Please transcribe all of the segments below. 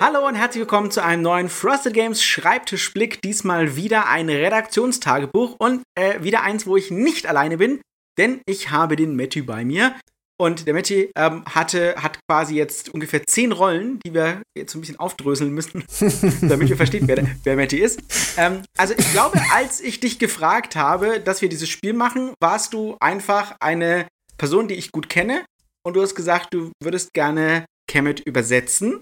Hallo und herzlich willkommen zu einem neuen Frosted Games Schreibtischblick. Diesmal wieder ein Redaktionstagebuch und äh, wieder eins, wo ich nicht alleine bin, denn ich habe den Matty bei mir. Und der Matty ähm, hatte, hat quasi jetzt ungefähr zehn Rollen, die wir jetzt so ein bisschen aufdröseln müssen, damit ihr versteht, wer, wer Matty ist. Ähm, also ich glaube, als ich dich gefragt habe, dass wir dieses Spiel machen, warst du einfach eine Person, die ich gut kenne. Und du hast gesagt, du würdest gerne Kemet übersetzen.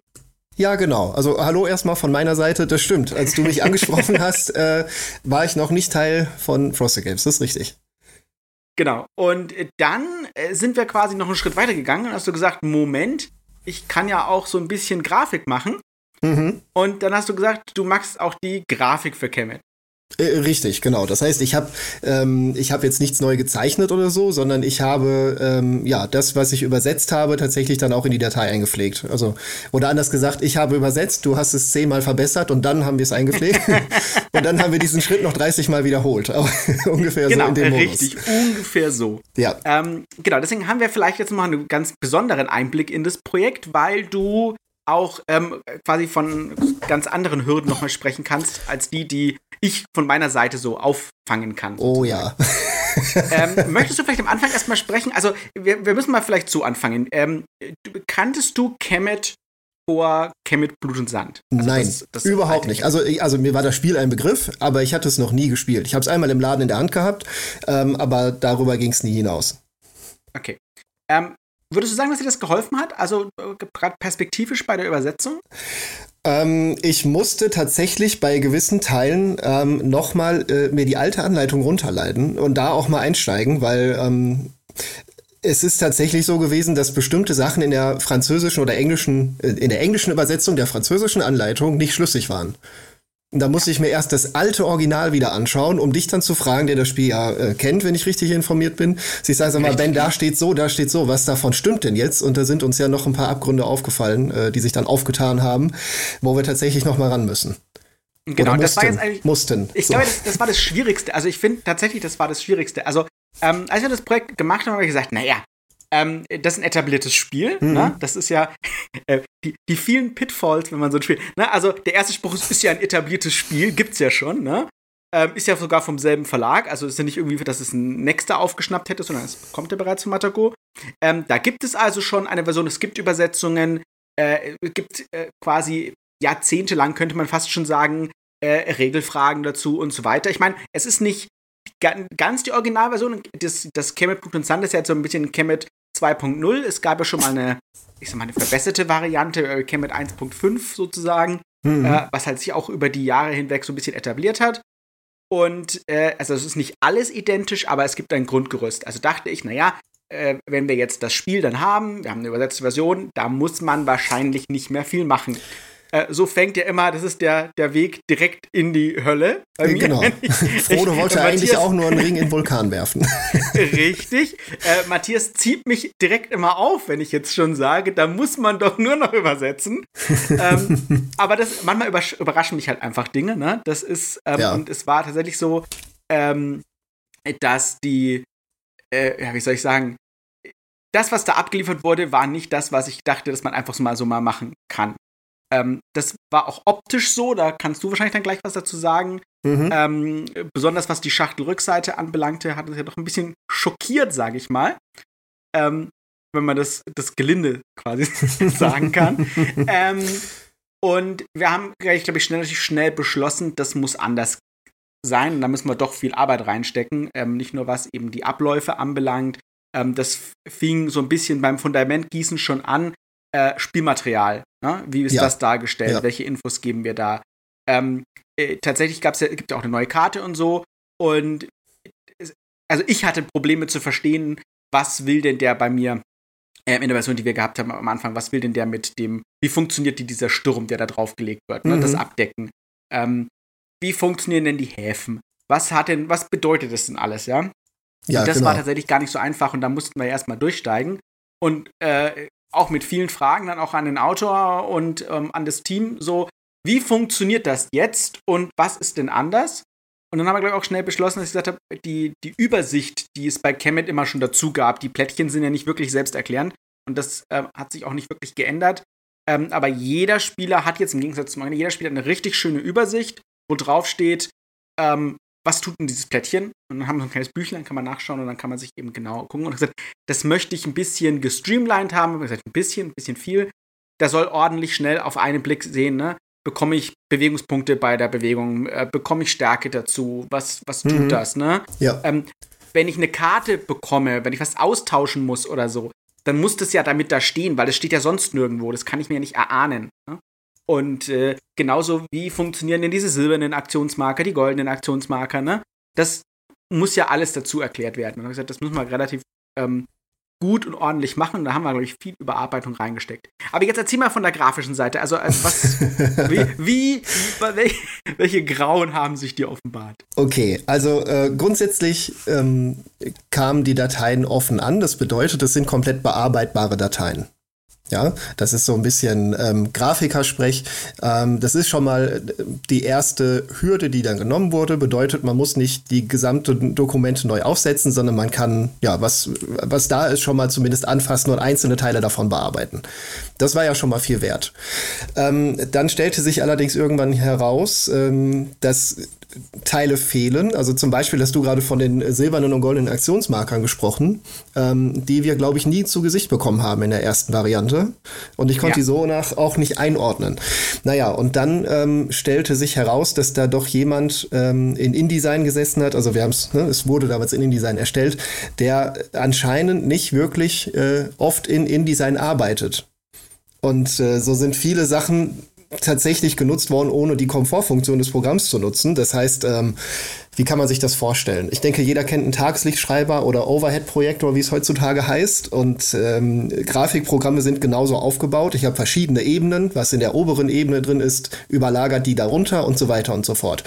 Ja, genau. Also hallo erstmal von meiner Seite. Das stimmt. Als du mich angesprochen hast, äh, war ich noch nicht Teil von Frosted Games. Das ist richtig. Genau. Und dann äh, sind wir quasi noch einen Schritt weiter gegangen und hast du gesagt, Moment, ich kann ja auch so ein bisschen Grafik machen. Mhm. Und dann hast du gesagt, du machst auch die Grafik für Kemet. Äh, richtig, genau. Das heißt, ich habe ähm, ich habe jetzt nichts neu gezeichnet oder so, sondern ich habe ähm, ja das, was ich übersetzt habe, tatsächlich dann auch in die Datei eingepflegt. Also oder anders gesagt, ich habe übersetzt, du hast es zehnmal verbessert und dann haben wir es eingepflegt und dann haben wir diesen Schritt noch 30 Mal wiederholt. ungefähr genau, so in dem Modus. richtig, ungefähr so. Ja. Ähm, genau, deswegen haben wir vielleicht jetzt mal einen ganz besonderen Einblick in das Projekt, weil du auch ähm, quasi von ganz anderen Hürden nochmal sprechen kannst, als die, die ich von meiner Seite so auffangen kann. Oh ja. ähm, möchtest du vielleicht am Anfang erstmal sprechen? Also, wir, wir müssen mal vielleicht so anfangen. Ähm, kanntest du Kemet vor Kemet Blut und Sand? Also Nein, das, das überhaupt nicht. Also, also mir war das Spiel ein Begriff, aber ich hatte es noch nie gespielt. Ich habe es einmal im Laden in der Hand gehabt, ähm, aber darüber ging es nie hinaus. Okay. Ähm, Würdest du sagen, dass dir das geholfen hat? Also äh, gerade perspektivisch bei der Übersetzung? Ähm, ich musste tatsächlich bei gewissen Teilen ähm, nochmal äh, mir die alte Anleitung runterleiten und da auch mal einsteigen, weil ähm, es ist tatsächlich so gewesen, dass bestimmte Sachen in der französischen oder englischen, äh, in der englischen Übersetzung der französischen Anleitung nicht schlüssig waren. Da musste ich mir erst das alte Original wieder anschauen, um dich dann zu fragen, der das Spiel ja äh, kennt, wenn ich richtig informiert bin. Sie sagen, sag mal, Ben, da steht so, da steht so, was davon stimmt denn jetzt? Und da sind uns ja noch ein paar Abgründe aufgefallen, äh, die sich dann aufgetan haben, wo wir tatsächlich noch mal ran müssen. Genau, mussten, das war jetzt eigentlich. Mussten. Ich so. glaube, das, das, war das Schwierigste. Also ich finde tatsächlich, das war das Schwierigste. Also, ähm, als wir das Projekt gemacht haben, habe ich gesagt, naja, ähm, das ist ein etabliertes Spiel. Mhm. Ne? Das ist ja äh, die, die, vielen Pitfalls, wenn man so ein Spiel. Ne? Also der erste Spruch ist, ist ja ein etabliertes Spiel, gibt's ja schon. Ne? Ähm, ist ja sogar vom selben Verlag. Also ist ja nicht irgendwie, dass es ein Nexter aufgeschnappt hätte, sondern es kommt ja bereits von Matago. Ähm, da gibt es also schon eine Version. Es gibt Übersetzungen. Äh, es gibt äh, quasi jahrzehntelang, könnte man fast schon sagen, äh, Regelfragen dazu und so weiter. Ich meine, es ist nicht ganz die Originalversion. Das, das Kemet und Sand ist ja jetzt so ein bisschen Kemet 2.0. Es gab ja schon mal eine, ich sag mal, eine verbesserte Variante, äh, Kemet 1.5 sozusagen, mhm. äh, was halt sich auch über die Jahre hinweg so ein bisschen etabliert hat. Und äh, also es ist nicht alles identisch, aber es gibt ein Grundgerüst. Also dachte ich, naja, äh, wenn wir jetzt das Spiel dann haben, wir haben eine übersetzte Version, da muss man wahrscheinlich nicht mehr viel machen. Äh, so fängt ja immer, das ist der, der Weg direkt in die Hölle. Bei mir. Genau. Ich, Frodo wollte Matthias, eigentlich auch nur einen Ring in den Vulkan werfen. Richtig. Äh, Matthias zieht mich direkt immer auf, wenn ich jetzt schon sage, da muss man doch nur noch übersetzen. ähm, aber das, manchmal überraschen mich halt einfach Dinge. Ne? Das ist, ähm, ja. und es war tatsächlich so, ähm, dass die, äh, ja, wie soll ich sagen, das, was da abgeliefert wurde, war nicht das, was ich dachte, dass man einfach so mal so mal machen kann. Ähm, das war auch optisch so, da kannst du wahrscheinlich dann gleich was dazu sagen. Mhm. Ähm, besonders was die Schachtelrückseite anbelangte, hat es ja doch ein bisschen schockiert, sage ich mal. Ähm, wenn man das, das Gelinde quasi sagen kann. ähm, und wir haben, ich glaube, ich schnell, schnell beschlossen, das muss anders sein. Und da müssen wir doch viel Arbeit reinstecken. Ähm, nicht nur was eben die Abläufe anbelangt. Ähm, das fing so ein bisschen beim Fundamentgießen schon an. Äh, Spielmaterial. Ne? Wie ist ja. das dargestellt? Ja. Welche Infos geben wir da? Ähm, äh, tatsächlich gab's ja, gibt ja auch eine neue Karte und so. Und also ich hatte Probleme zu verstehen, was will denn der bei mir äh, in der Version, die wir gehabt haben am Anfang, was will denn der mit dem, wie funktioniert die, dieser Sturm, der da draufgelegt wird, ne? mhm. das Abdecken? Ähm, wie funktionieren denn die Häfen? Was hat denn, was bedeutet das denn alles, ja? ja und das genau. war tatsächlich gar nicht so einfach und da mussten wir erstmal durchsteigen. Und äh, auch mit vielen Fragen dann auch an den Autor und ähm, an das Team so, wie funktioniert das jetzt und was ist denn anders? Und dann haben wir, glaube ich, auch schnell beschlossen, dass ich gesagt habe, die, die Übersicht, die es bei Kemet immer schon dazu gab, die Plättchen sind ja nicht wirklich selbsterklärend und das äh, hat sich auch nicht wirklich geändert. Ähm, aber jeder Spieler hat jetzt im Gegensatz zum anderen, jeder Spieler eine richtig schöne Übersicht, wo drauf steht, ähm, was tut denn dieses Plättchen? Und dann haben wir so ein kleines Büchlein, kann man nachschauen und dann kann man sich eben genau gucken. Und gesagt, das möchte ich ein bisschen gestreamlined haben. Ich gesagt, ein bisschen, ein bisschen viel. Da soll ordentlich schnell auf einen Blick sehen, ne? Bekomme ich Bewegungspunkte bei der Bewegung? Äh, bekomme ich Stärke dazu? Was, was tut mhm. das, ne? Ja. Ähm, wenn ich eine Karte bekomme, wenn ich was austauschen muss oder so, dann muss das ja damit da stehen, weil das steht ja sonst nirgendwo. Das kann ich mir ja nicht erahnen. Ne? Und äh, genauso wie funktionieren denn diese silbernen Aktionsmarker, die goldenen Aktionsmarker, ne? Das muss ja alles dazu erklärt werden. Und gesagt, das müssen wir relativ ähm, gut und ordentlich machen. Da haben wir, glaube ich, viel Überarbeitung reingesteckt. Aber jetzt erzähl mal von der grafischen Seite. Also, also was, wie, wie, welche, welche Grauen haben sich dir offenbart? Okay, also äh, grundsätzlich ähm, kamen die Dateien offen an. Das bedeutet, es sind komplett bearbeitbare Dateien. Ja, das ist so ein bisschen ähm, Grafikersprech. Ähm, das ist schon mal die erste Hürde, die dann genommen wurde. Bedeutet, man muss nicht die gesamte Dokumente neu aufsetzen, sondern man kann, ja, was, was da ist, schon mal zumindest anfassen und einzelne Teile davon bearbeiten. Das war ja schon mal viel wert. Ähm, dann stellte sich allerdings irgendwann heraus, ähm, dass Teile fehlen. Also zum Beispiel hast du gerade von den silbernen und goldenen Aktionsmarkern gesprochen, ähm, die wir, glaube ich, nie zu Gesicht bekommen haben in der ersten Variante. Und ich konnte ja. die so nach auch nicht einordnen. Naja, und dann ähm, stellte sich heraus, dass da doch jemand ähm, in InDesign gesessen hat. Also wir haben es, ne, es wurde damals in InDesign erstellt, der anscheinend nicht wirklich äh, oft in InDesign arbeitet. Und äh, so sind viele Sachen tatsächlich genutzt worden, ohne die Komfortfunktion des Programms zu nutzen. Das heißt, ähm, wie kann man sich das vorstellen? Ich denke, jeder kennt einen Tageslichtschreiber oder Overhead-Projektor, wie es heutzutage heißt. Und ähm, Grafikprogramme sind genauso aufgebaut. Ich habe verschiedene Ebenen. Was in der oberen Ebene drin ist, überlagert die darunter und so weiter und so fort.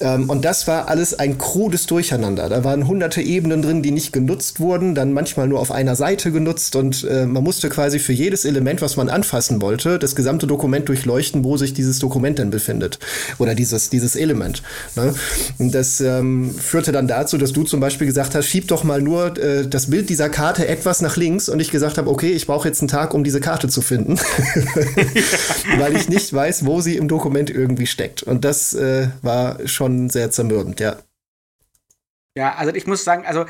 Ähm, und das war alles ein krudes Durcheinander. Da waren hunderte Ebenen drin, die nicht genutzt wurden, dann manchmal nur auf einer Seite genutzt. Und äh, man musste quasi für jedes Element, was man anfassen wollte, das gesamte Dokument durchleuchten, wo sich dieses Dokument denn befindet. Oder dieses, dieses Element. Ne? Das ähm, führte dann dazu, dass du zum Beispiel gesagt hast, schieb doch mal nur äh, das Bild dieser Karte etwas nach links und ich gesagt habe, okay, ich brauche jetzt einen Tag, um diese Karte zu finden, weil ich nicht weiß, wo sie im Dokument irgendwie steckt. Und das äh, war schon sehr zermürbend, ja. Ja, also ich muss sagen, also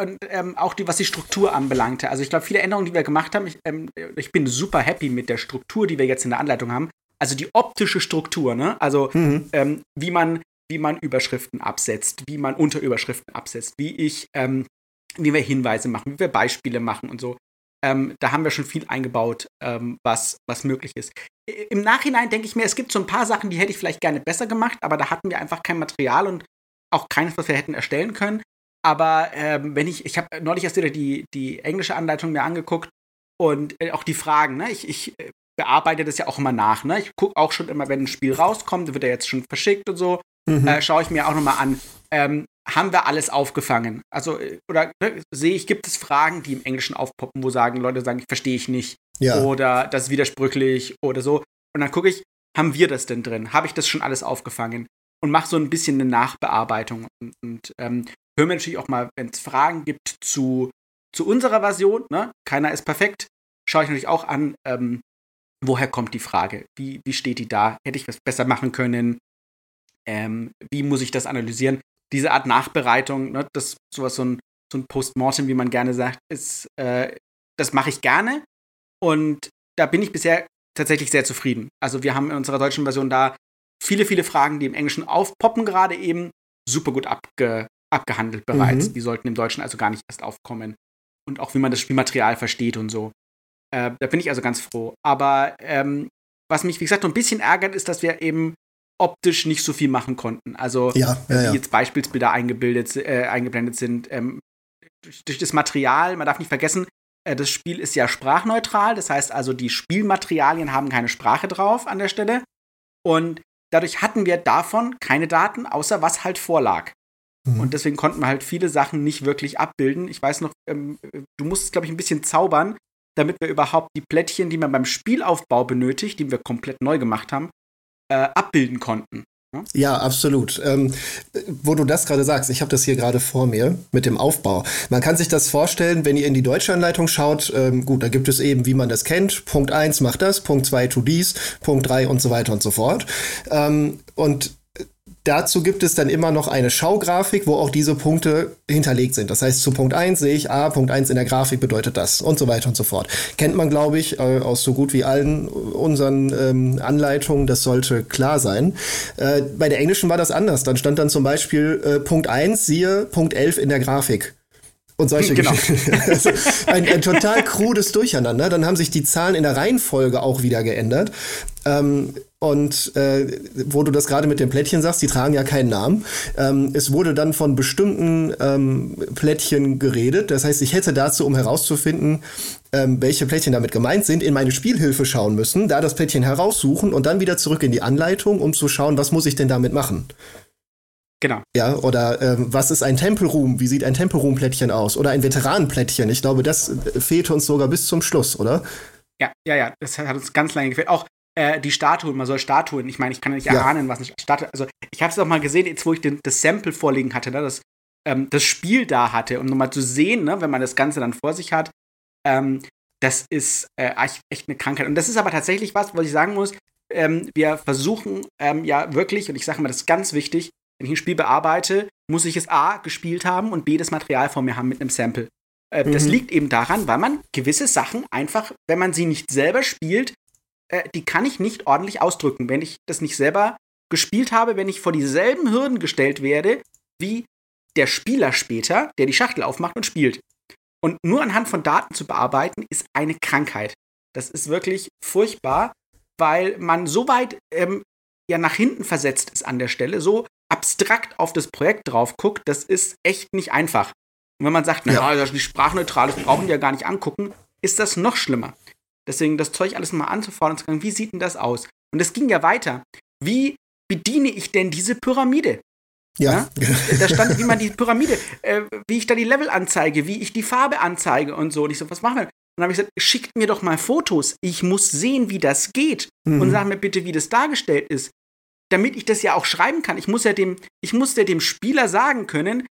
und ähm, auch die, was die Struktur anbelangte. Also ich glaube, viele Änderungen, die wir gemacht haben, ich, ähm, ich, bin super happy mit der Struktur, die wir jetzt in der Anleitung haben. Also die optische Struktur, ne? Also mhm. ähm, wie man wie man Überschriften absetzt, wie man Unterüberschriften absetzt, wie ich, ähm, wie wir Hinweise machen, wie wir Beispiele machen und so. Ähm, da haben wir schon viel eingebaut, ähm, was, was möglich ist. Im Nachhinein denke ich mir, es gibt so ein paar Sachen, die hätte ich vielleicht gerne besser gemacht, aber da hatten wir einfach kein Material und auch keines, was wir hätten erstellen können. Aber ähm, wenn ich, ich habe neulich erst wieder die, die englische Anleitung mir angeguckt und äh, auch die Fragen, ne? Ich, ich äh, bearbeite das ja auch immer nach, ne? Ich gucke auch schon immer, wenn ein Spiel rauskommt, wird er jetzt schon verschickt und so mhm. äh, schaue ich mir auch nochmal an. Ähm, haben wir alles aufgefangen? Also, äh, oder ne, sehe ich, gibt es Fragen, die im Englischen aufpoppen, wo sagen Leute sagen, verstehe ich nicht. Ja. Oder das ist widersprüchlich oder so. Und dann gucke ich, haben wir das denn drin? Habe ich das schon alles aufgefangen? Und mache so ein bisschen eine Nachbearbeitung. Und, und ähm, höre mir natürlich auch mal, wenn es Fragen gibt zu, zu unserer Version, ne? keiner ist perfekt, schaue ich natürlich auch an, ähm, woher kommt die Frage? Wie, wie steht die da? Hätte ich was besser machen können? Ähm, wie muss ich das analysieren? Diese Art Nachbereitung, ne, das sowas so ein, so ein Postmortem, wie man gerne sagt, ist, äh, das mache ich gerne. Und da bin ich bisher tatsächlich sehr zufrieden. Also wir haben in unserer deutschen Version da viele, viele Fragen, die im Englischen aufpoppen, gerade eben super gut abge abgehandelt bereits. Mhm. Die sollten im Deutschen also gar nicht erst aufkommen. Und auch wie man das Spielmaterial versteht und so. Äh, da bin ich also ganz froh. Aber ähm, was mich, wie gesagt, so ein bisschen ärgert, ist, dass wir eben optisch nicht so viel machen konnten. Also ja, ja, ja. jetzt Beispielsbilder eingebildet, äh, eingeblendet sind. Ähm, durch, durch, das Material, man darf nicht vergessen, äh, das Spiel ist ja sprachneutral, das heißt also, die Spielmaterialien haben keine Sprache drauf an der Stelle. Und dadurch hatten wir davon keine Daten, außer was halt vorlag. Mhm. Und deswegen konnten wir halt viele Sachen nicht wirklich abbilden. Ich weiß noch, ähm, du musst, glaube ich, ein bisschen zaubern, damit wir überhaupt die Plättchen, die man beim Spielaufbau benötigt, die wir komplett neu gemacht haben, äh, abbilden konnten. Ne? Ja, absolut. Ähm, wo du das gerade sagst, ich habe das hier gerade vor mir mit dem Aufbau. Man kann sich das vorstellen, wenn ihr in die deutsche Anleitung schaut, ähm, gut, da gibt es eben, wie man das kennt. Punkt 1 macht das, Punkt 2 tut dies, Punkt 3 und so weiter und so fort. Ähm, und Dazu gibt es dann immer noch eine Schaugrafik, wo auch diese Punkte hinterlegt sind. Das heißt, zu Punkt 1 sehe ich, ah, Punkt 1 in der Grafik bedeutet das und so weiter und so fort. Kennt man, glaube ich, äh, aus so gut wie allen unseren ähm, Anleitungen. Das sollte klar sein. Äh, bei der englischen war das anders. Dann stand dann zum Beispiel äh, Punkt 1, siehe Punkt 11 in der Grafik und solche genau. also ein, ein, total krudes Durcheinander. Dann haben sich die Zahlen in der Reihenfolge auch wieder geändert. Ähm, und äh, wo du das gerade mit den Plättchen sagst, die tragen ja keinen Namen. Ähm, es wurde dann von bestimmten ähm, Plättchen geredet. Das heißt, ich hätte dazu, um herauszufinden, ähm, welche Plättchen damit gemeint sind, in meine Spielhilfe schauen müssen, da das Plättchen heraussuchen und dann wieder zurück in die Anleitung, um zu schauen, was muss ich denn damit machen. Genau. Ja, oder ähm, was ist ein Tempelruhm? Wie sieht ein Tempelruhm-Plättchen aus? Oder ein Veteranenplättchen? Ich glaube, das äh, fehlte uns sogar bis zum Schluss, oder? Ja, ja, ja. Das hat uns ganz lange gefehlt. Auch äh, die Statuen, man soll Statuen, ich meine, ich kann nicht ja. erahnen, was eine Statue, also ich habe es auch mal gesehen, jetzt wo ich den, das Sample vorliegen hatte, ne, das, ähm, das Spiel da hatte, um nochmal zu sehen, ne, wenn man das Ganze dann vor sich hat, ähm, das ist äh, echt eine Krankheit. Und das ist aber tatsächlich was, was ich sagen muss, ähm, wir versuchen ähm, ja wirklich, und ich sage mal, das ist ganz wichtig, wenn ich ein Spiel bearbeite, muss ich es A gespielt haben und B das Material vor mir haben mit einem Sample. Äh, mhm. Das liegt eben daran, weil man gewisse Sachen einfach, wenn man sie nicht selber spielt, äh, die kann ich nicht ordentlich ausdrücken. Wenn ich das nicht selber gespielt habe, wenn ich vor dieselben Hürden gestellt werde, wie der Spieler später, der die Schachtel aufmacht und spielt. Und nur anhand von Daten zu bearbeiten, ist eine Krankheit. Das ist wirklich furchtbar, weil man so weit ähm, ja nach hinten versetzt ist an der Stelle, so abstrakt auf das Projekt drauf guckt, das ist echt nicht einfach. Und wenn man sagt, ja. naja, das ist sprachneutral, das brauchen die ja gar nicht angucken, ist das noch schlimmer. Deswegen das Zeug alles mal anzufordern und zu sagen, wie sieht denn das aus? Und das ging ja weiter. Wie bediene ich denn diese Pyramide? Ja. ja? Da stand, wie man die Pyramide, äh, wie ich da die Level anzeige, wie ich die Farbe anzeige und so. Und ich so, was machen wir? Und dann habe ich gesagt, schickt mir doch mal Fotos. Ich muss sehen, wie das geht. Mhm. Und sag mir bitte, wie das dargestellt ist damit ich das ja auch schreiben kann. Ich muss ja dem, ich muss ja dem Spieler sagen können,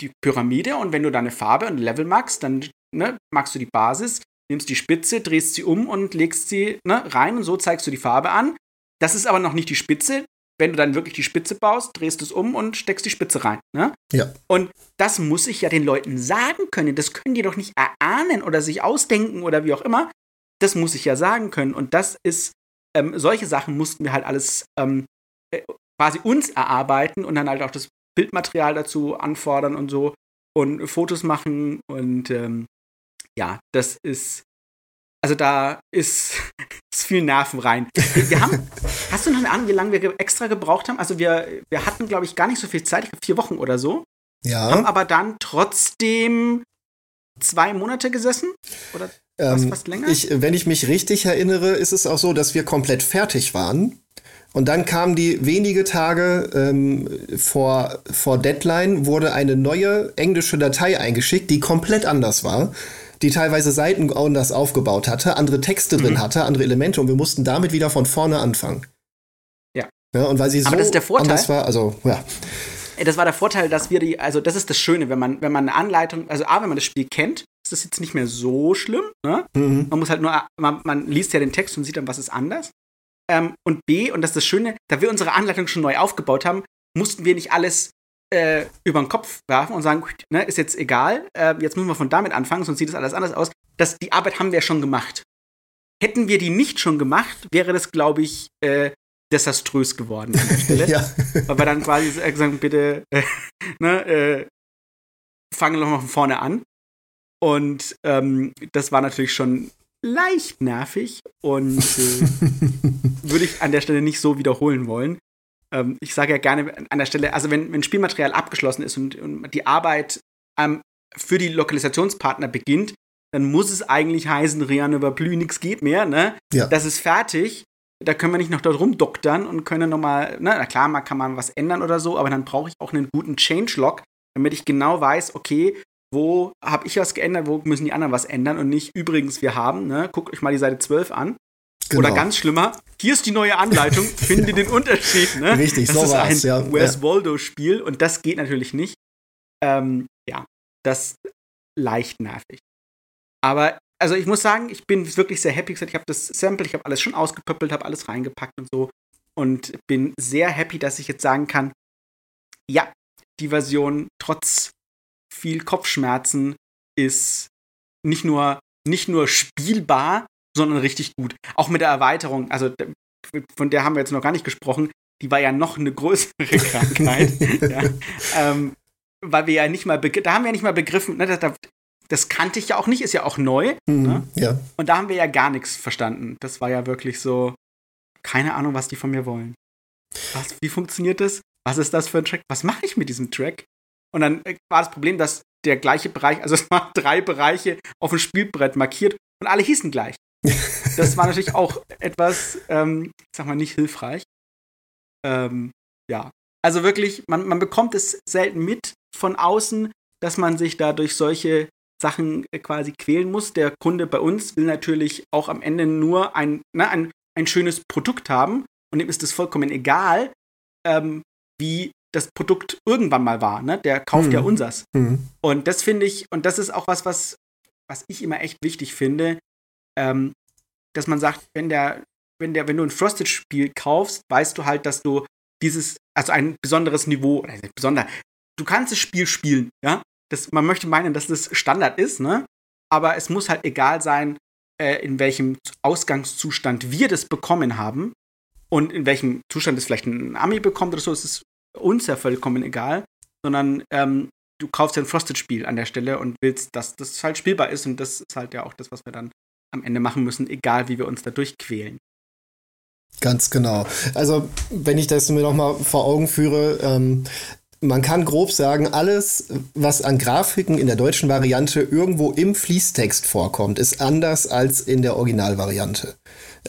die Pyramide und wenn du da eine Farbe und ein Level magst, dann ne, magst du die Basis, nimmst die Spitze, drehst sie um und legst sie ne, rein und so zeigst du die Farbe an. Das ist aber noch nicht die Spitze. Wenn du dann wirklich die Spitze baust, drehst du es um und steckst die Spitze rein. Ne? Ja. Und das muss ich ja den Leuten sagen können. Das können die doch nicht erahnen oder sich ausdenken oder wie auch immer. Das muss ich ja sagen können. Und das ist, ähm, solche Sachen mussten wir halt alles ähm, äh, quasi uns erarbeiten und dann halt auch das Bildmaterial dazu anfordern und so und Fotos machen und ähm, ja, das ist also da ist, ist viel Nerven rein. Wir haben, hast du noch eine Ahnung, wie lange wir extra gebraucht haben? Also wir, wir hatten, glaube ich, gar nicht so viel Zeit, ich glaube vier Wochen oder so. Ja. Haben aber dann trotzdem zwei Monate gesessen? Oder ähm, fast länger? Ich, wenn ich mich richtig erinnere, ist es auch so, dass wir komplett fertig waren. Und dann kam die wenige Tage ähm, vor, vor Deadline, wurde eine neue englische Datei eingeschickt, die komplett anders war, die teilweise Seiten anders aufgebaut hatte, andere Texte mhm. drin hatte, andere Elemente und wir mussten damit wieder von vorne anfangen. Ja. ja und weil sie Aber so das ist der Vorteil. anders war, also ja. Das war der Vorteil, dass wir die, also das ist das Schöne, wenn man, wenn man eine Anleitung, also A, wenn man das Spiel kennt, ist das jetzt nicht mehr so schlimm. Ne? Mhm. Man muss halt nur, man, man liest ja den Text und sieht dann, was ist anders. Ähm, und B, und das ist das Schöne, da wir unsere Anleitung schon neu aufgebaut haben, mussten wir nicht alles äh, über den Kopf werfen und sagen, ne, ist jetzt egal, äh, jetzt müssen wir von damit anfangen, sonst sieht das alles anders aus. Das, die Arbeit haben wir schon gemacht. Hätten wir die nicht schon gemacht, wäre das, glaube ich, äh, desaströs geworden an der Stelle. ja. Weil wir dann quasi sagen, bitte, äh, ne, äh, fangen wir noch mal von vorne an. Und ähm, das war natürlich schon leicht nervig und äh, würde ich an der Stelle nicht so wiederholen wollen. Ähm, ich sage ja gerne an der Stelle, also wenn, wenn Spielmaterial abgeschlossen ist und, und die Arbeit ähm, für die Lokalisationspartner beginnt, dann muss es eigentlich heißen, Rian über Blü, nichts geht mehr, ne? Ja. Das ist fertig. Da können wir nicht noch dort rumdoktern und können nochmal, ne, na klar, man kann man was ändern oder so, aber dann brauche ich auch einen guten Changelog, damit ich genau weiß, okay, wo habe ich was geändert, wo müssen die anderen was ändern und nicht übrigens wir haben, ne? Guckt euch mal die Seite 12 an. Genau. Oder ganz schlimmer, hier ist die neue Anleitung, finde den Unterschied. Ne? Richtig, das so ist ein ja. Where's ja. Waldo-Spiel und das geht natürlich nicht. Ähm, ja, das leicht nervig. Aber, also ich muss sagen, ich bin wirklich sehr happy. Ich habe das Sample, ich habe alles schon ausgepöppelt, habe alles reingepackt und so. Und bin sehr happy, dass ich jetzt sagen kann, ja, die Version trotz viel Kopfschmerzen ist nicht nur, nicht nur spielbar, sondern richtig gut. Auch mit der Erweiterung, also von der haben wir jetzt noch gar nicht gesprochen, die war ja noch eine größere Krankheit. ja. ähm, weil wir ja nicht mal, da haben wir ja nicht mal begriffen, ne, das, das, kannte ich ja auch nicht, ist ja auch neu. Mhm, ne? ja. Und da haben wir ja gar nichts verstanden. Das war ja wirklich so, keine Ahnung, was die von mir wollen. Was, wie funktioniert das? Was ist das für ein Track? Was mache ich mit diesem Track? Und dann äh, war das Problem, dass der gleiche Bereich, also es waren drei Bereiche auf dem Spielbrett markiert und alle hießen gleich. Das war natürlich auch etwas, ähm, ich sag mal, nicht hilfreich. Ähm, ja. Also wirklich, man, man bekommt es selten mit von außen, dass man sich da durch solche Sachen äh, quasi quälen muss. Der Kunde bei uns will natürlich auch am Ende nur ein, ne, ein, ein schönes Produkt haben und ihm ist es vollkommen egal, ähm, wie das Produkt irgendwann mal war. Ne? Der kauft mhm. ja unsers. Mhm. Und das finde ich, und das ist auch was, was, was ich immer echt wichtig finde, ähm, dass man sagt, wenn der, wenn der, wenn du ein Frosted-Spiel kaufst, weißt du halt, dass du dieses, also ein besonderes Niveau, oder besonder, du kannst das Spiel spielen, ja. Das, man möchte meinen, dass das Standard ist, ne? Aber es muss halt egal sein, äh, in welchem Ausgangszustand wir das bekommen haben und in welchem Zustand es vielleicht ein Ami bekommt oder so, ist es uns ja vollkommen egal, sondern ähm, du kaufst ja ein Frosted-Spiel an der Stelle und willst, dass das halt spielbar ist und das ist halt ja auch das, was wir dann am Ende machen müssen, egal wie wir uns da durchquälen. Ganz genau. Also, wenn ich das mir nochmal vor Augen führe, ähm, man kann grob sagen, alles, was an Grafiken in der deutschen Variante irgendwo im Fließtext vorkommt, ist anders als in der Originalvariante.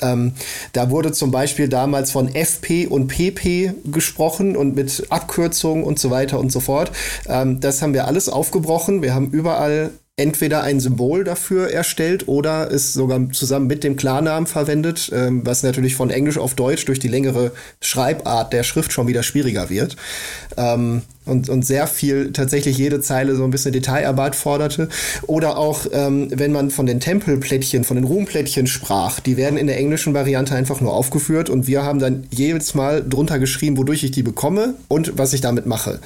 Ähm, da wurde zum Beispiel damals von FP und PP gesprochen und mit Abkürzungen und so weiter und so fort. Ähm, das haben wir alles aufgebrochen. Wir haben überall entweder ein Symbol dafür erstellt oder es sogar zusammen mit dem Klarnamen verwendet, ähm, was natürlich von Englisch auf Deutsch durch die längere Schreibart der Schrift schon wieder schwieriger wird. Ähm, und, und sehr viel, tatsächlich jede Zeile so ein bisschen Detailarbeit forderte. Oder auch, ähm, wenn man von den Tempelplättchen, von den Ruhmplättchen sprach, die werden in der englischen Variante einfach nur aufgeführt und wir haben dann jedes Mal drunter geschrieben, wodurch ich die bekomme und was ich damit mache.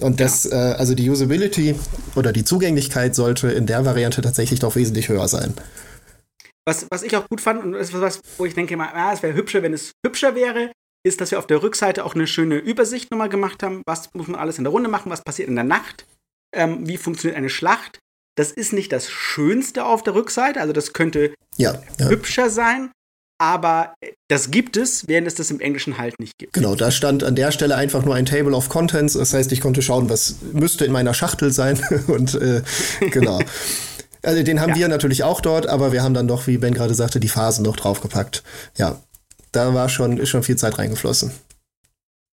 Und das, ja. äh, also die Usability oder die Zugänglichkeit sollte in der Variante tatsächlich doch wesentlich höher sein. Was, was ich auch gut fand und was, wo ich denke, ah, es wäre hübscher, wenn es hübscher wäre, ist, dass wir auf der Rückseite auch eine schöne Übersicht nochmal gemacht haben. Was muss man alles in der Runde machen? Was passiert in der Nacht? Ähm, wie funktioniert eine Schlacht? Das ist nicht das Schönste auf der Rückseite, also das könnte ja, ja. hübscher sein, aber das gibt es, während es das im Englischen halt nicht gibt. Genau, da stand an der Stelle einfach nur ein Table of Contents. Das heißt, ich konnte schauen, was müsste in meiner Schachtel sein. Und äh, genau. Also den haben ja. wir natürlich auch dort, aber wir haben dann doch, wie Ben gerade sagte, die Phasen noch draufgepackt. Ja, da war schon, ist schon viel Zeit reingeflossen.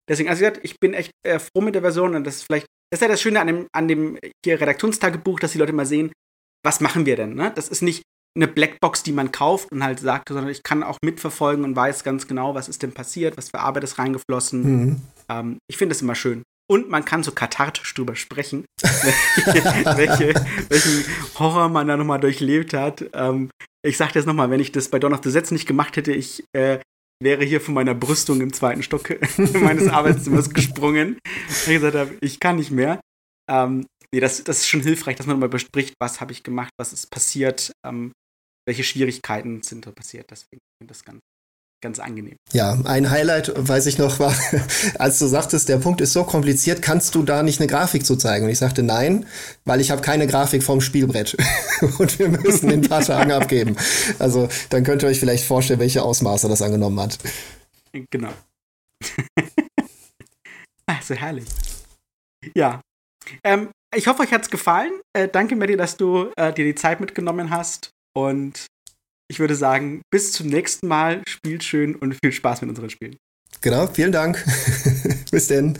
Deswegen, also ich bin echt äh, froh mit der Version und das ist vielleicht, das ist ja das Schöne an dem, an dem hier Redaktionstagebuch, dass die Leute mal sehen, was machen wir denn? Ne? Das ist nicht, eine Blackbox, die man kauft und halt sagt, sondern ich kann auch mitverfolgen und weiß ganz genau, was ist denn passiert, was für Arbeit ist reingeflossen. Mhm. Ähm, ich finde es immer schön. Und man kann so kathartisch drüber sprechen, welche, welchen Horror man da nochmal durchlebt hat. Ähm, ich sag das nochmal, wenn ich das bei Dawn of the Sets nicht gemacht hätte, ich äh, wäre hier von meiner Brüstung im zweiten Stock meines Arbeitszimmers gesprungen. Ich gesagt habe, ich kann nicht mehr. Ähm, nee, das, das ist schon hilfreich, dass man mal bespricht, was habe ich gemacht, was ist passiert, ähm, welche Schwierigkeiten sind da passiert. Deswegen finde ich das ganz, ganz angenehm. Ja, ein Highlight, weiß ich noch, war, als du sagtest, der Punkt ist so kompliziert, kannst du da nicht eine Grafik zu zeigen? Und ich sagte nein, weil ich habe keine Grafik vom Spielbrett. Und wir müssen den paar Tagen abgeben. Also dann könnt ihr euch vielleicht vorstellen, welche Ausmaße das angenommen hat. Genau. also herrlich. Ja. Ähm, ich hoffe, euch hat es gefallen. Äh, danke, Mary, dass du äh, dir die Zeit mitgenommen hast. Und ich würde sagen, bis zum nächsten Mal. Spielt schön und viel Spaß mit unseren Spielen. Genau, vielen Dank. bis denn.